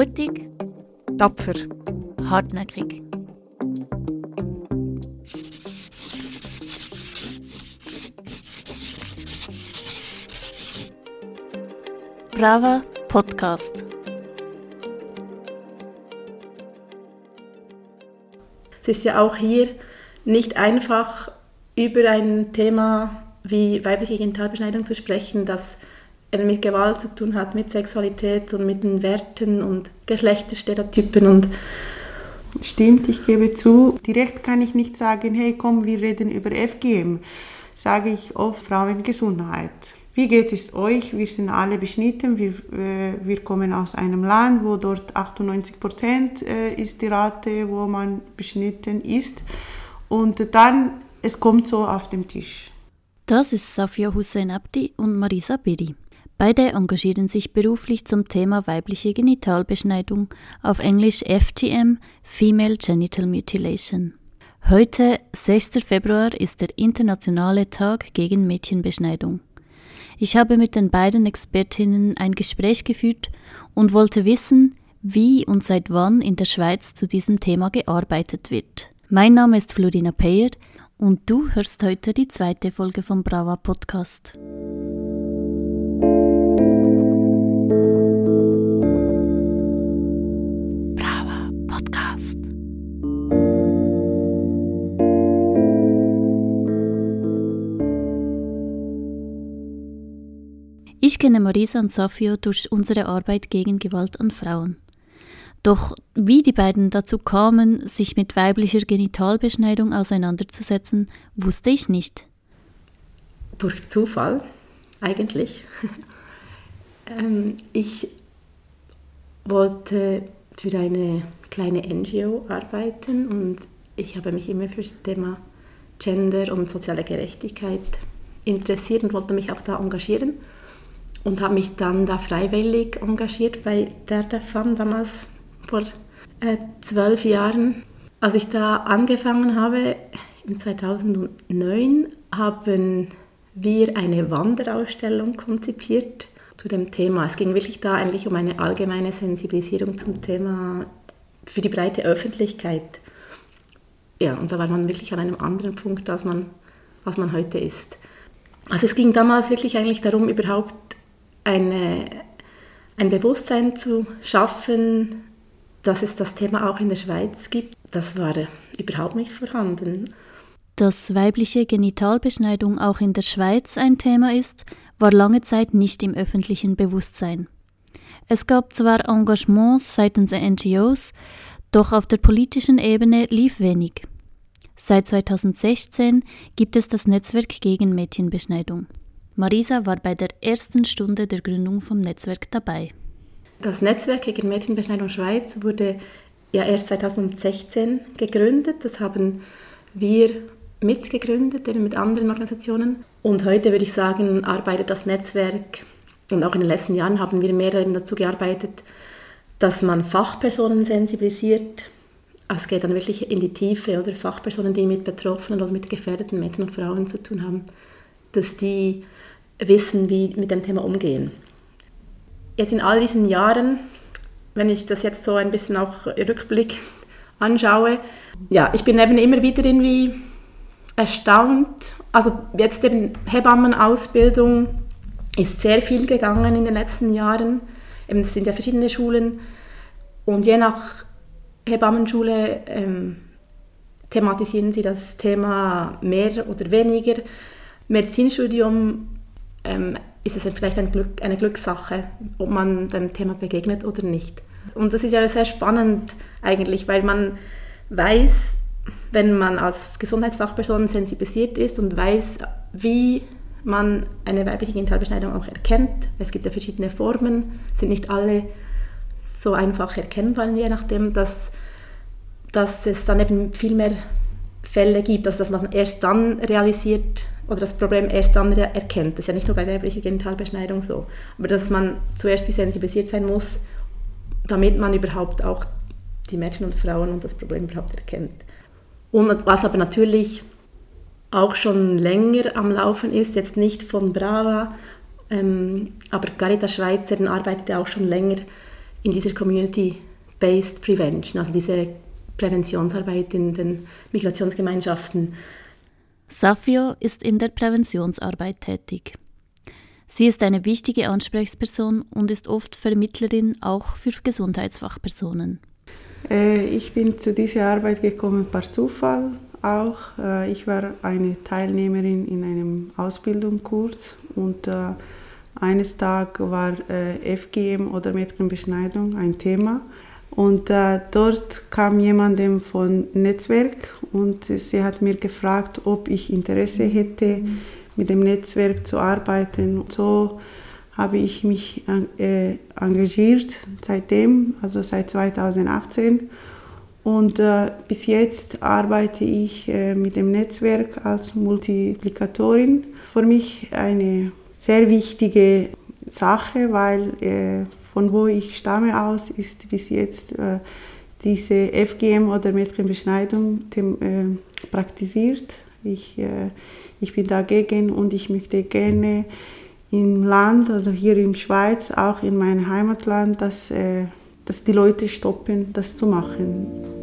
Mutig. Tapfer. Hartnäckig. Brava Podcast. Es ist ja auch hier nicht einfach, über ein Thema wie weibliche Genitalbeschneidung zu sprechen, das mit Gewalt zu tun hat, mit Sexualität und mit den Werten und Geschlechterstereotypen und Stimmt, ich gebe zu. Direkt kann ich nicht sagen, hey, komm, wir reden über FGM. Sage ich oft Frauengesundheit. Wie geht es euch? Wir sind alle beschnitten. Wir, äh, wir kommen aus einem Land, wo dort 98 Prozent äh, ist die Rate, wo man beschnitten ist. Und dann, es kommt so auf den Tisch. Das ist Safia Hussein Abdi und Marisa Bedi. Beide engagieren sich beruflich zum Thema weibliche Genitalbeschneidung, auf Englisch FGM, Female Genital Mutilation. Heute, 6. Februar, ist der internationale Tag gegen Mädchenbeschneidung. Ich habe mit den beiden Expertinnen ein Gespräch geführt und wollte wissen, wie und seit wann in der Schweiz zu diesem Thema gearbeitet wird. Mein Name ist Florina Peyer und du hörst heute die zweite Folge vom Brava Podcast. Ich kenne Marisa und Safio durch unsere Arbeit gegen Gewalt an Frauen. Doch wie die beiden dazu kamen, sich mit weiblicher Genitalbeschneidung auseinanderzusetzen, wusste ich nicht. Durch Zufall, eigentlich. ähm, ich wollte für eine kleine NGO arbeiten und ich habe mich immer für das Thema Gender und soziale Gerechtigkeit interessiert und wollte mich auch da engagieren und habe mich dann da freiwillig engagiert bei der DEFAM damals vor äh, zwölf Jahren. Als ich da angefangen habe, im 2009, haben wir eine Wanderausstellung konzipiert zu dem Thema. Es ging wirklich da eigentlich um eine allgemeine Sensibilisierung zum Thema für die breite Öffentlichkeit. Ja, und da war man wirklich an einem anderen Punkt, als man, als man heute ist. Also es ging damals wirklich eigentlich darum, überhaupt eine, ein Bewusstsein zu schaffen, dass es das Thema auch in der Schweiz gibt. Das war überhaupt nicht vorhanden. Dass weibliche Genitalbeschneidung auch in der Schweiz ein Thema ist, war lange Zeit nicht im öffentlichen Bewusstsein. Es gab zwar Engagements seitens der NGOs, doch auf der politischen Ebene lief wenig. Seit 2016 gibt es das Netzwerk gegen Mädchenbeschneidung. Marisa war bei der ersten Stunde der Gründung vom Netzwerk dabei. Das Netzwerk gegen Mädchenbeschneidung Schweiz wurde ja erst 2016 gegründet. Das haben wir mitgegründet, eben mit anderen Organisationen. Und heute würde ich sagen, arbeitet das Netzwerk und auch in den letzten Jahren haben wir mehr dazu gearbeitet, dass man Fachpersonen sensibilisiert. Es geht dann wirklich in die Tiefe oder Fachpersonen, die mit Betroffenen oder mit gefährdeten Mädchen und Frauen zu tun haben, dass die wissen, wie mit dem Thema umgehen. Jetzt in all diesen Jahren, wenn ich das jetzt so ein bisschen auch Rückblick anschaue, ja, ich bin eben immer wieder irgendwie erstaunt. Also jetzt eben Hebammenausbildung ist sehr viel gegangen in den letzten Jahren. Eben, es sind ja verschiedene Schulen und je nach Hebammenschule ähm, thematisieren sie das Thema mehr oder weniger. Medizinstudium ähm, ist es vielleicht ein Glück, eine Glückssache, ob man dem Thema begegnet oder nicht. Und das ist ja sehr spannend eigentlich, weil man weiß, wenn man als Gesundheitsfachperson sensibilisiert ist und weiß, wie man eine weibliche Genitalbeschneidung auch erkennt. Es gibt ja verschiedene Formen, sind nicht alle so einfach erkennbar, je nachdem, dass, dass es dann eben viel mehr Fälle gibt, also dass man erst dann realisiert, oder das Problem erst dann erkennt. Das ist ja nicht nur bei weiblicher Genitalbeschneidung so. Aber dass man zuerst sensibilisiert sein muss, damit man überhaupt auch die Mädchen und Frauen und das Problem überhaupt erkennt. Und was aber natürlich auch schon länger am Laufen ist, jetzt nicht von Brava, ähm, aber Caritas Schweiz eben arbeitet ja auch schon länger in dieser Community-Based Prevention, also diese Präventionsarbeit in den Migrationsgemeinschaften. Safio ist in der Präventionsarbeit tätig. Sie ist eine wichtige Ansprechperson und ist oft Vermittlerin auch für Gesundheitsfachpersonen. Äh, ich bin zu dieser Arbeit gekommen per Zufall auch. Äh, ich war eine Teilnehmerin in einem Ausbildungskurs und äh, eines Tages war FGM oder Mädchenbeschneidung ein Thema. Und äh, dort kam jemand von Netzwerk und sie hat mir gefragt, ob ich Interesse hätte, mhm mit dem Netzwerk zu arbeiten. Und so habe ich mich äh, engagiert seitdem, also seit 2018. Und äh, bis jetzt arbeite ich äh, mit dem Netzwerk als Multiplikatorin. Für mich eine sehr wichtige Sache, weil äh, von wo ich stamme aus ist bis jetzt äh, diese FGM oder Mädchenbeschneidung äh, praktiziert. Ich ich bin dagegen und ich möchte gerne im Land, also hier in der Schweiz, auch in meinem Heimatland, dass, äh, dass die Leute stoppen, das zu machen.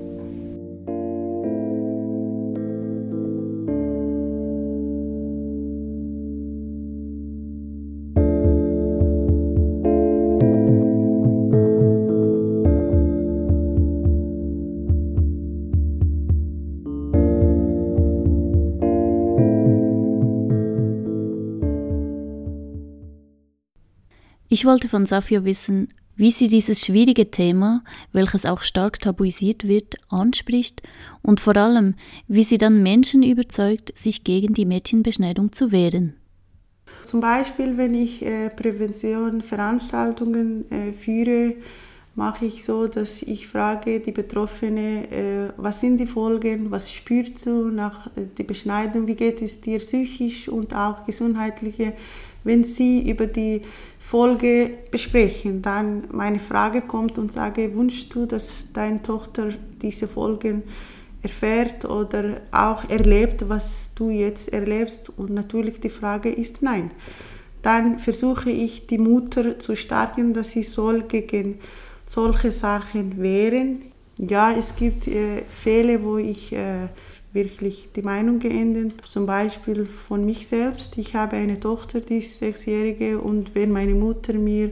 Ich wollte von Safio wissen, wie sie dieses schwierige Thema, welches auch stark tabuisiert wird, anspricht und vor allem, wie sie dann Menschen überzeugt, sich gegen die Mädchenbeschneidung zu wehren. Zum Beispiel, wenn ich äh, Prävention-Veranstaltungen äh, führe, mache ich so, dass ich frage die Betroffene, äh, was sind die Folgen, was spürst du nach äh, der Beschneidung, wie geht es dir psychisch und auch gesundheitliche, wenn sie über die Folge besprechen. Dann meine Frage kommt und sage, wünschst du, dass deine Tochter diese Folgen erfährt oder auch erlebt, was du jetzt erlebst? Und natürlich die Frage ist nein. Dann versuche ich die Mutter zu stärken, dass sie soll gegen solche Sachen wehren. Ja, es gibt äh, Fälle, wo ich äh, wirklich die Meinung geändert. Zum Beispiel von mich selbst. Ich habe eine Tochter, die ist sechsjährige und wenn meine Mutter mir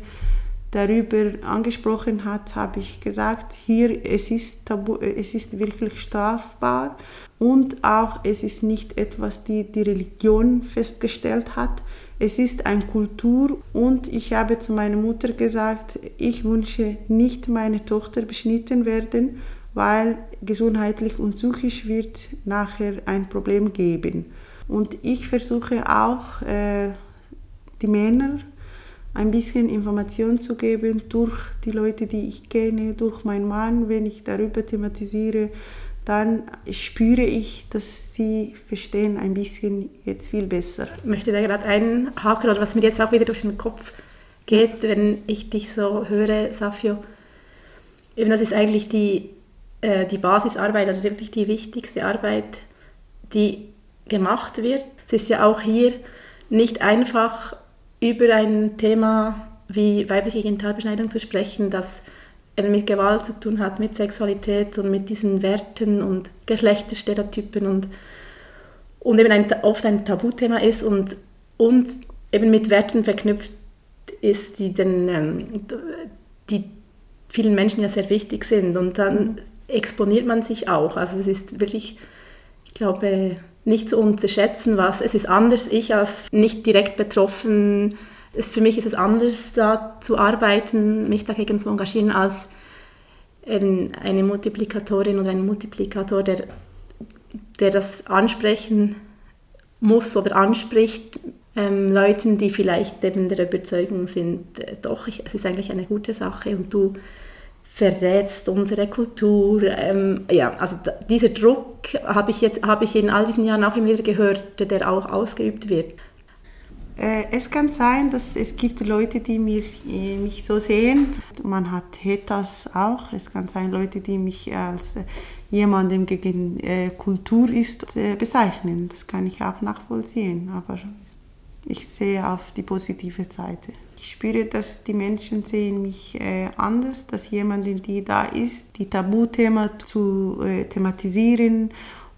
darüber angesprochen hat, habe ich gesagt, hier es ist tabu, es ist wirklich strafbar und auch es ist nicht etwas, die die Religion festgestellt hat. Es ist eine Kultur und ich habe zu meiner Mutter gesagt, ich wünsche nicht meine Tochter beschnitten werden weil gesundheitlich und psychisch wird nachher ein Problem geben. Und ich versuche auch, äh, die Männer ein bisschen Information zu geben durch die Leute, die ich kenne, durch meinen Mann, wenn ich darüber thematisiere, dann spüre ich, dass sie verstehen ein bisschen jetzt viel besser. Ich möchte da gerade einhaken, oder was mir jetzt auch wieder durch den Kopf geht, wenn ich dich so höre, Safio, eben das ist eigentlich die äh, die Basisarbeit, also wirklich die wichtigste Arbeit, die gemacht wird. Es ist ja auch hier nicht einfach über ein Thema wie weibliche Genitalbeschneidung zu sprechen, das mit Gewalt zu tun hat, mit Sexualität und mit diesen Werten und Geschlechterstereotypen und, und eben ein, oft ein Tabuthema ist und, und eben mit Werten verknüpft ist, die, den, ähm, die vielen Menschen ja sehr wichtig sind. Und dann mhm exponiert man sich auch. Also es ist wirklich, ich glaube, nicht zu unterschätzen, was es ist anders. Ich als nicht direkt betroffen, es, für mich ist es anders, da zu arbeiten, mich dagegen zu engagieren, als ähm, eine Multiplikatorin oder ein Multiplikator, der, der das ansprechen muss oder anspricht, ähm, Leuten, die vielleicht eben der Überzeugung sind, äh, doch, ich, es ist eigentlich eine gute Sache und du verrätst unsere Kultur. Ähm, ja, also dieser Druck habe ich jetzt habe ich in all diesen Jahren auch immer wieder gehört, der auch ausgeübt wird. Äh, es kann sein, dass es gibt Leute, die mich, äh, mich so sehen. Man hat Hetas auch. Es kann sein, Leute, die mich als äh, jemandem gegen Kultur ist, bezeichnen. Das kann ich auch nachvollziehen. Aber Ich sehe auf die positive Seite. Ich spüre, dass die Menschen sehen mich äh, anders, dass jemand, die da ist, die Tabuthema zu äh, thematisieren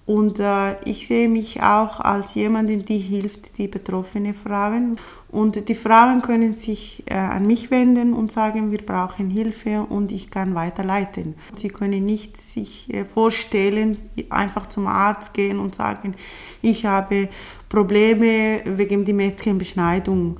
und äh, ich sehe mich auch als jemandem, die hilft, die betroffenen Frauen. Und die Frauen können sich äh, an mich wenden und sagen, wir brauchen Hilfe und ich kann weiterleiten. Sie können nicht sich äh, vorstellen, einfach zum Arzt gehen und sagen, ich habe Probleme wegen der Mädchenbeschneidung.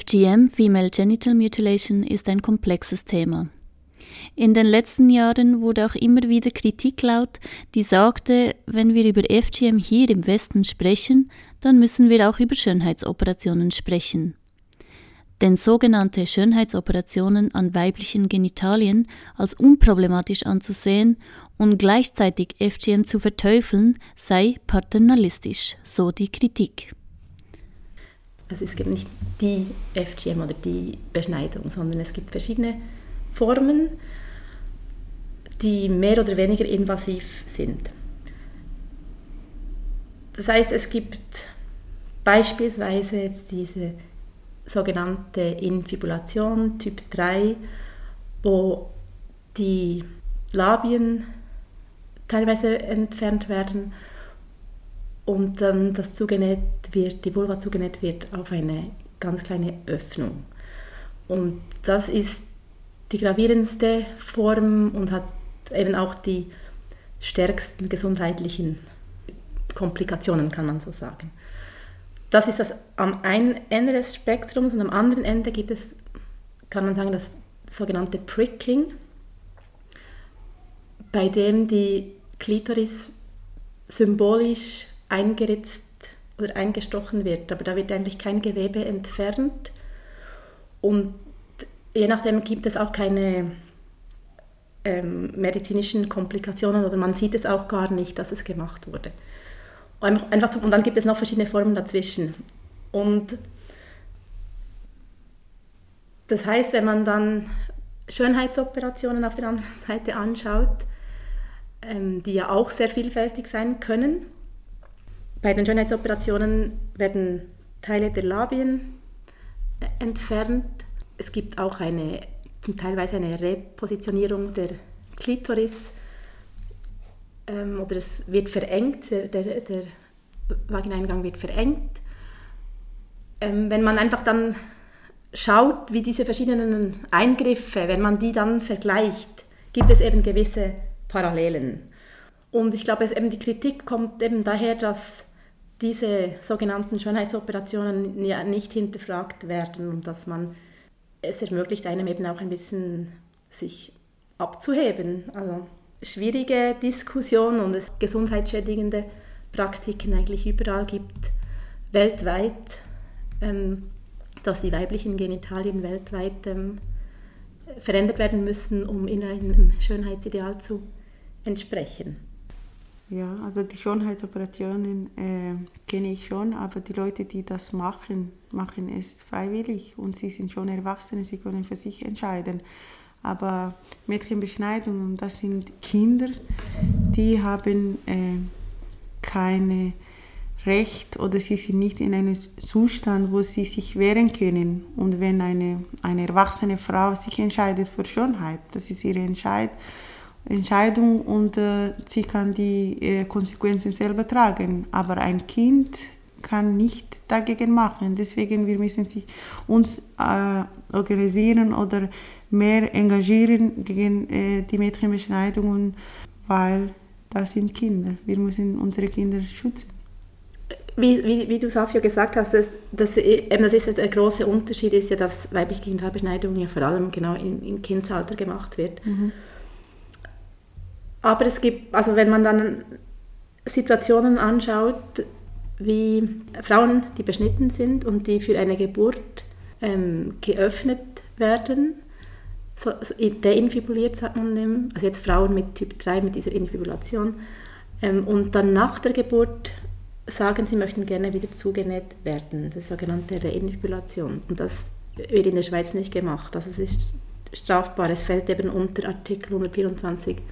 FGM, Female Genital Mutilation, ist ein komplexes Thema. In den letzten Jahren wurde auch immer wieder Kritik laut, die sagte, wenn wir über FGM hier im Westen sprechen, dann müssen wir auch über Schönheitsoperationen sprechen. Denn sogenannte Schönheitsoperationen an weiblichen Genitalien als unproblematisch anzusehen und gleichzeitig FGM zu verteufeln, sei paternalistisch, so die Kritik also es gibt nicht die FGM oder die Beschneidung, sondern es gibt verschiedene Formen, die mehr oder weniger invasiv sind. Das heißt, es gibt beispielsweise jetzt diese sogenannte Infibulation Typ 3, wo die Labien teilweise entfernt werden und dann das zugenäht wird, die Vulva zugenäht wird auf eine ganz kleine Öffnung. Und das ist die gravierendste Form und hat eben auch die stärksten gesundheitlichen Komplikationen, kann man so sagen. Das ist das am einen Ende des Spektrums und am anderen Ende gibt es, kann man sagen, das sogenannte Pricking, bei dem die Klitoris symbolisch eingeritzt oder eingestochen wird, aber da wird eigentlich kein Gewebe entfernt und je nachdem gibt es auch keine ähm, medizinischen Komplikationen oder man sieht es auch gar nicht, dass es gemacht wurde. Einfach, und dann gibt es noch verschiedene Formen dazwischen. Und das heißt, wenn man dann Schönheitsoperationen auf der anderen Seite anschaut, ähm, die ja auch sehr vielfältig sein können, bei den Schönheitsoperationen werden Teile der Labien entfernt. Es gibt auch eine, zum Teilweise eine Repositionierung der Klitoris ähm, oder es wird verengt, der, der, der Vagineingang wird verengt. Ähm, wenn man einfach dann schaut, wie diese verschiedenen Eingriffe, wenn man die dann vergleicht, gibt es eben gewisse Parallelen. Und ich glaube, eben die Kritik kommt eben daher, dass diese sogenannten Schönheitsoperationen ja nicht hinterfragt werden und dass man es ermöglicht einem eben auch ein bisschen sich abzuheben. Also schwierige Diskussion und es gesundheitsschädigende Praktiken eigentlich überall gibt, weltweit, ähm, dass die weiblichen Genitalien weltweit ähm, verändert werden müssen, um in einem Schönheitsideal zu entsprechen. Ja, also die Schönheitsoperationen äh, kenne ich schon, aber die Leute, die das machen, machen es freiwillig und sie sind schon Erwachsene, sie können für sich entscheiden. Aber Mädchenbeschneidungen, das sind Kinder, die haben äh, keine Recht oder sie sind nicht in einem Zustand, wo sie sich wehren können. Und wenn eine, eine erwachsene Frau sich entscheidet für Schönheit, das ist ihre Entscheidung Entscheidung und äh, sie kann die äh, Konsequenzen selber tragen. Aber ein Kind kann nicht dagegen machen. Deswegen wir müssen sich uns äh, organisieren oder mehr engagieren gegen äh, die Mädchenbeschneidungen, weil das sind Kinder. Wir müssen unsere Kinder schützen. Wie, wie, wie du Safio gesagt hast, das, das, eben das ist der große Unterschied ist ja, dass weibliche Genitalbeschneidung ja vor allem genau im, im Kindsalter gemacht wird. Mhm. Aber es gibt, also wenn man dann Situationen anschaut, wie Frauen, die beschnitten sind und die für eine Geburt ähm, geöffnet werden, so, so deinfibuliert sagt man dem, also jetzt Frauen mit Typ 3 mit dieser Infibulation, ähm, und dann nach der Geburt sagen, sie möchten gerne wieder zugenäht werden, das sogenannte Reinfibulation. Und das wird in der Schweiz nicht gemacht. Also es ist strafbar, es fällt eben unter Artikel 124 ähm,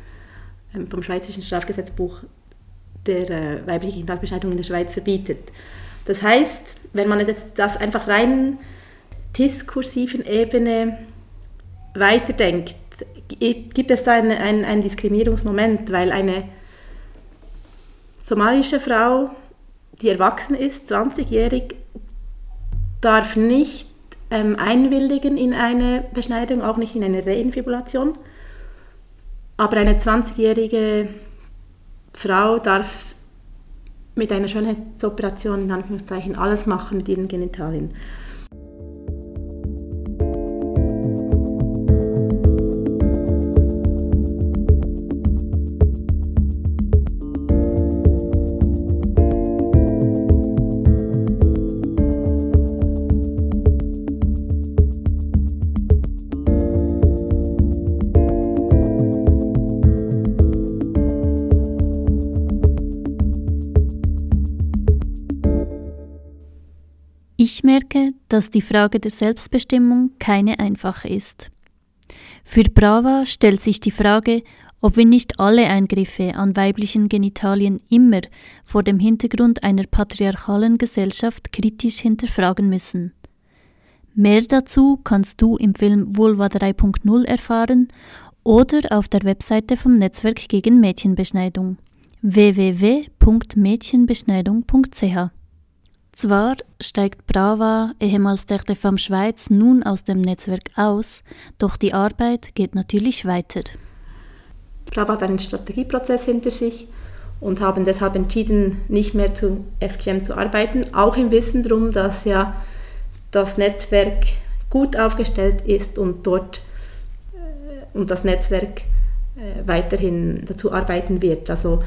vom Schweizerischen Strafgesetzbuch, der äh, weibliche Genitalbeschneidung in der Schweiz verbietet. Das heißt, wenn man jetzt das einfach rein diskursiven Ebene weiterdenkt, gibt es da einen, einen, einen Diskriminierungsmoment, weil eine somalische Frau, die erwachsen ist, 20-jährig, darf nicht ähm, einwilligen in eine Beschneidung, auch nicht in eine Reinfibulation. Aber eine 20-jährige Frau darf mit einer Schönheitsoperation in Anführungszeichen alles machen mit ihren Genitalien. Ich merke, dass die Frage der Selbstbestimmung keine einfache ist. Für Brava stellt sich die Frage, ob wir nicht alle Eingriffe an weiblichen Genitalien immer vor dem Hintergrund einer patriarchalen Gesellschaft kritisch hinterfragen müssen. Mehr dazu kannst du im Film Vulva 3.0 erfahren oder auf der Webseite vom Netzwerk gegen Mädchenbeschneidung www.mädchenbeschneidung.ch zwar steigt Brava, ehemals der Femme Schweiz, nun aus dem Netzwerk aus, doch die Arbeit geht natürlich weiter. Brava hat einen Strategieprozess hinter sich und haben deshalb entschieden, nicht mehr zu FGM zu arbeiten, auch im Wissen darum, dass ja das Netzwerk gut aufgestellt ist und dort äh, und das Netzwerk äh, weiterhin dazu arbeiten wird. Also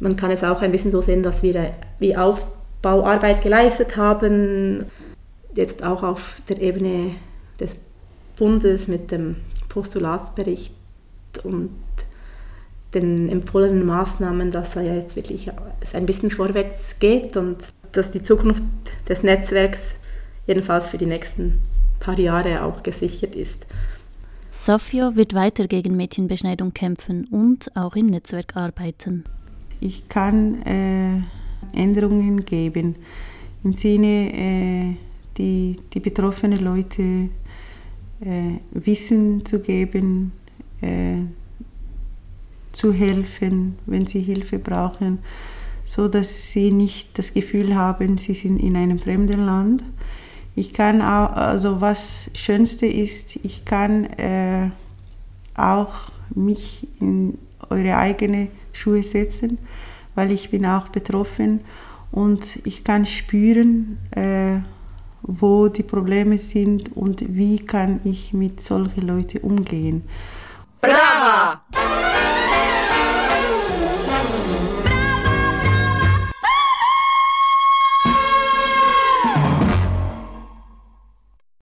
man kann es auch ein bisschen so sehen, dass wir äh, wie auf Bauarbeit geleistet haben, jetzt auch auf der Ebene des Bundes mit dem Postulatsbericht und den empfohlenen Maßnahmen, dass da jetzt wirklich ein bisschen vorwärts geht und dass die Zukunft des Netzwerks jedenfalls für die nächsten paar Jahre auch gesichert ist. Safio wird weiter gegen Mädchenbeschneidung kämpfen und auch im Netzwerk arbeiten. Ich kann äh Änderungen geben. Im Sinne, äh, die, die betroffenen Leute äh, Wissen zu geben, äh, zu helfen, wenn sie Hilfe brauchen, so dass sie nicht das Gefühl haben, sie sind in einem fremden Land. Ich kann auch, also was Schönste ist, ich kann äh, auch mich in eure eigene Schuhe setzen weil ich bin auch betroffen und ich kann spüren, äh, wo die Probleme sind und wie kann ich mit solchen Leuten umgehen. Brava!